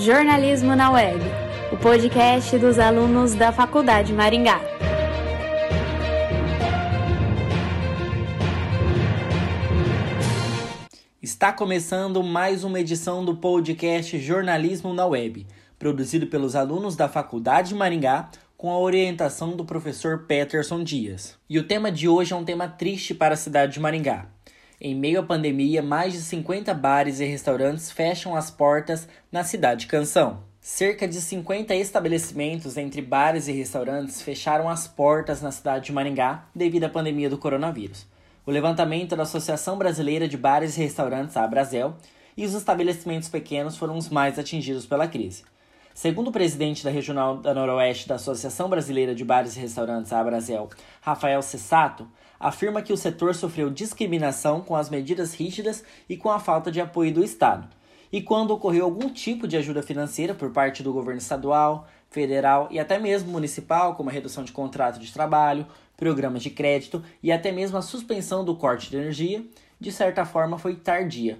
Jornalismo na Web, o podcast dos alunos da Faculdade Maringá. Está começando mais uma edição do podcast Jornalismo na Web, produzido pelos alunos da Faculdade Maringá com a orientação do professor Peterson Dias. E o tema de hoje é um tema triste para a cidade de Maringá. Em meio à pandemia, mais de 50 bares e restaurantes fecham as portas na cidade Canção. Cerca de 50 estabelecimentos entre bares e restaurantes fecharam as portas na cidade de Maringá devido à pandemia do coronavírus. O levantamento da Associação Brasileira de Bares e Restaurantes, a Abrazel, e os estabelecimentos pequenos foram os mais atingidos pela crise. Segundo o presidente da Regional da Noroeste da Associação Brasileira de Bares e Restaurantes, a Rafael Cessato, afirma que o setor sofreu discriminação com as medidas rígidas e com a falta de apoio do Estado. E quando ocorreu algum tipo de ajuda financeira por parte do governo estadual, federal e até mesmo municipal, como a redução de contrato de trabalho, programas de crédito e até mesmo a suspensão do corte de energia, de certa forma foi tardia,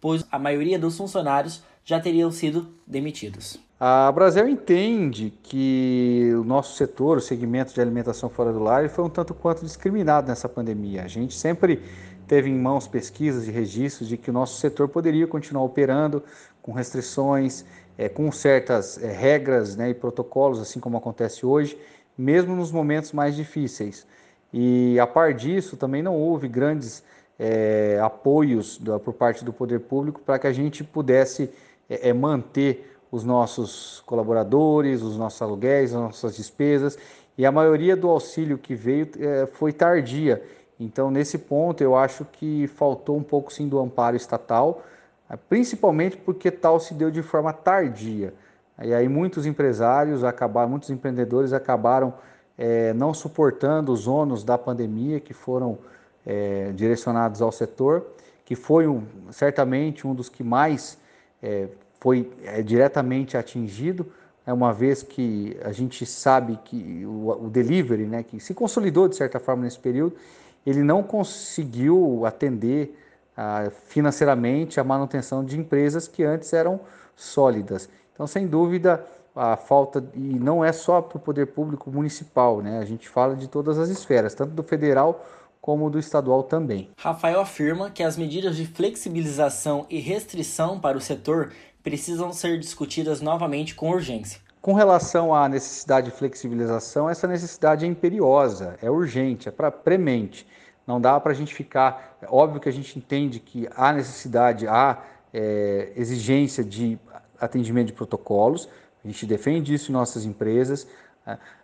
pois a maioria dos funcionários já teriam sido demitidos. A Brasil entende que o nosso setor, o segmento de alimentação fora do lar, foi um tanto quanto discriminado nessa pandemia. A gente sempre teve em mãos pesquisas e registros de que o nosso setor poderia continuar operando com restrições, é, com certas é, regras né, e protocolos, assim como acontece hoje, mesmo nos momentos mais difíceis. E a par disso, também não houve grandes é, apoios da, por parte do poder público para que a gente pudesse é, é manter os nossos colaboradores, os nossos aluguéis, as nossas despesas, e a maioria do auxílio que veio é, foi tardia. Então, nesse ponto, eu acho que faltou um pouco sim do amparo estatal, é, principalmente porque tal se deu de forma tardia. E aí muitos empresários acabaram, muitos empreendedores acabaram é, não suportando os ônus da pandemia que foram é, direcionados ao setor, que foi um, certamente um dos que mais é, foi é, diretamente atingido, é uma vez que a gente sabe que o, o delivery, né, que se consolidou de certa forma nesse período, ele não conseguiu atender ah, financeiramente a manutenção de empresas que antes eram sólidas. Então, sem dúvida, a falta, e não é só para o poder público municipal, né? a gente fala de todas as esferas, tanto do federal como do estadual também. Rafael afirma que as medidas de flexibilização e restrição para o setor precisam ser discutidas novamente com urgência. Com relação à necessidade de flexibilização, essa necessidade é imperiosa, é urgente, é para premente. Não dá para a gente ficar. É óbvio que a gente entende que há necessidade, há é, exigência de atendimento de protocolos, a gente defende isso em nossas empresas.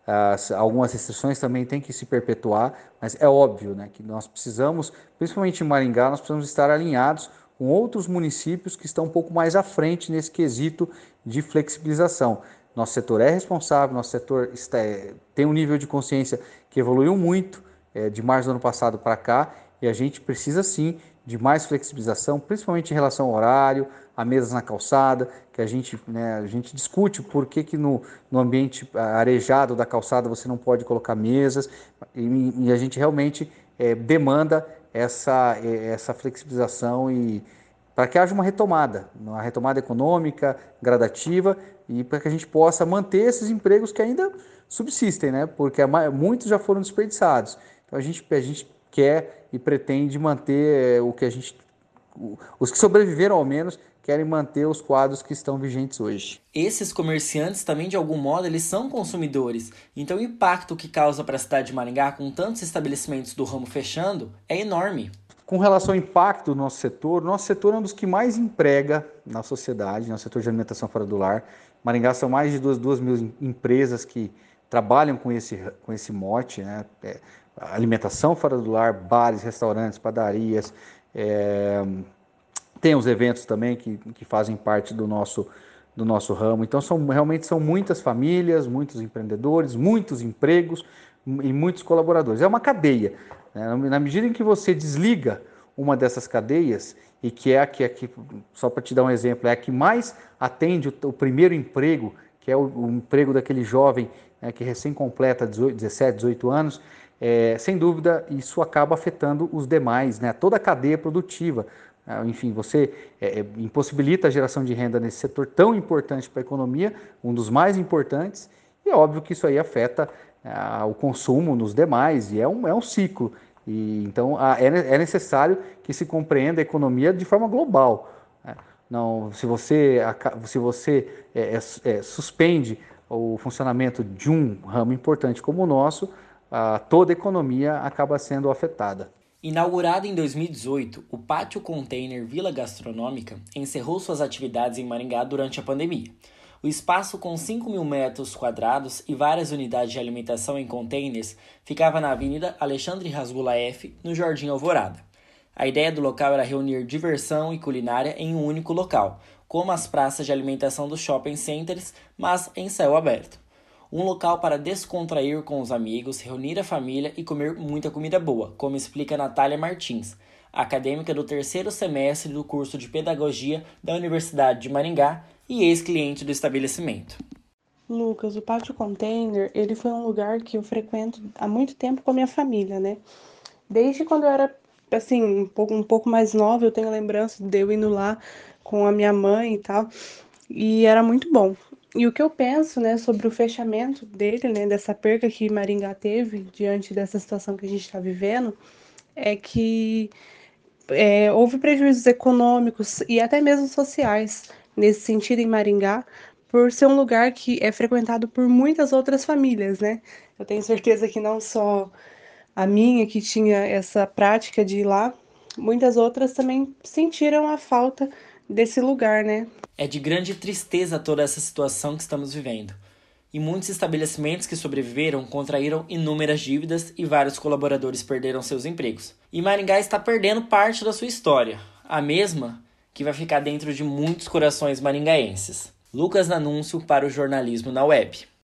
As, algumas restrições também têm que se perpetuar, mas é óbvio né, que nós precisamos, principalmente em Maringá, nós precisamos estar alinhados com outros municípios que estão um pouco mais à frente nesse quesito de flexibilização. Nosso setor é responsável, nosso setor está, é, tem um nível de consciência que evoluiu muito é, de março do ano passado para cá e a gente precisa sim de mais flexibilização, principalmente em relação ao horário, a mesas na calçada, que a gente, né, a gente discute por que, que no, no ambiente arejado da calçada você não pode colocar mesas, e, e a gente realmente é, demanda essa, essa flexibilização e para que haja uma retomada, uma retomada econômica, gradativa e para que a gente possa manter esses empregos que ainda subsistem, né? Porque muitos já foram desperdiçados. Então a gente, a gente quer e pretende manter o que a gente, os que sobreviveram ao menos, querem manter os quadros que estão vigentes hoje. Esses comerciantes também, de algum modo, eles são consumidores. Então o impacto que causa para a cidade de Maringá com tantos estabelecimentos do ramo fechando é enorme. Com relação ao impacto do nosso setor, nosso setor é um dos que mais emprega na sociedade, no setor de alimentação fora do lar. Maringá são mais de 2, 2 mil empresas que trabalham com esse, com esse mote, né? É, alimentação fora do lar, bares, restaurantes, padarias, é, tem os eventos também que, que fazem parte do nosso, do nosso ramo. Então, são, realmente são muitas famílias, muitos empreendedores, muitos empregos e muitos colaboradores. É uma cadeia. Né? Na medida em que você desliga uma dessas cadeias, e que é a que, aqui, só para te dar um exemplo, é a que mais atende o, o primeiro emprego, que é o, o emprego daquele jovem né, que recém completa 18, 17, 18 anos, é, sem dúvida isso acaba afetando os demais, né, toda a cadeia produtiva, enfim, você é, é, impossibilita a geração de renda nesse setor tão importante para a economia, um dos mais importantes, e é óbvio que isso aí afeta ah, o consumo nos demais, e é um, é um ciclo. E, então, ah, é, é necessário que se compreenda a economia de forma global. Né? Não, se você, se você é, é, é, suspende o funcionamento de um ramo importante como o nosso, toda a economia acaba sendo afetada. Inaugurado em 2018, o Pátio Container Vila Gastronômica encerrou suas atividades em Maringá durante a pandemia. O espaço, com 5 mil metros quadrados e várias unidades de alimentação em containers, ficava na Avenida Alexandre Rasgula F, no Jardim Alvorada. A ideia do local era reunir diversão e culinária em um único local, como as praças de alimentação dos shopping centers, mas em céu aberto um local para descontrair com os amigos, reunir a família e comer muita comida boa, como explica Natália Martins, acadêmica do terceiro semestre do curso de Pedagogia da Universidade de Maringá e ex-cliente do estabelecimento. Lucas, o Pátio Container, ele foi um lugar que eu frequento há muito tempo com a minha família, né? Desde quando eu era, assim, um pouco, um pouco mais nova, eu tenho lembrança de eu indo lá com a minha mãe e tal, e era muito bom. E o que eu penso, né, sobre o fechamento dele, né, dessa perca que Maringá teve diante dessa situação que a gente está vivendo, é que é, houve prejuízos econômicos e até mesmo sociais nesse sentido em Maringá, por ser um lugar que é frequentado por muitas outras famílias, né? Eu tenho certeza que não só a minha que tinha essa prática de ir lá, muitas outras também sentiram a falta desse lugar, né? É de grande tristeza toda essa situação que estamos vivendo. E muitos estabelecimentos que sobreviveram contraíram inúmeras dívidas e vários colaboradores perderam seus empregos. E Maringá está perdendo parte da sua história, a mesma que vai ficar dentro de muitos corações maringaenses. Lucas Nanúncio para o jornalismo na web.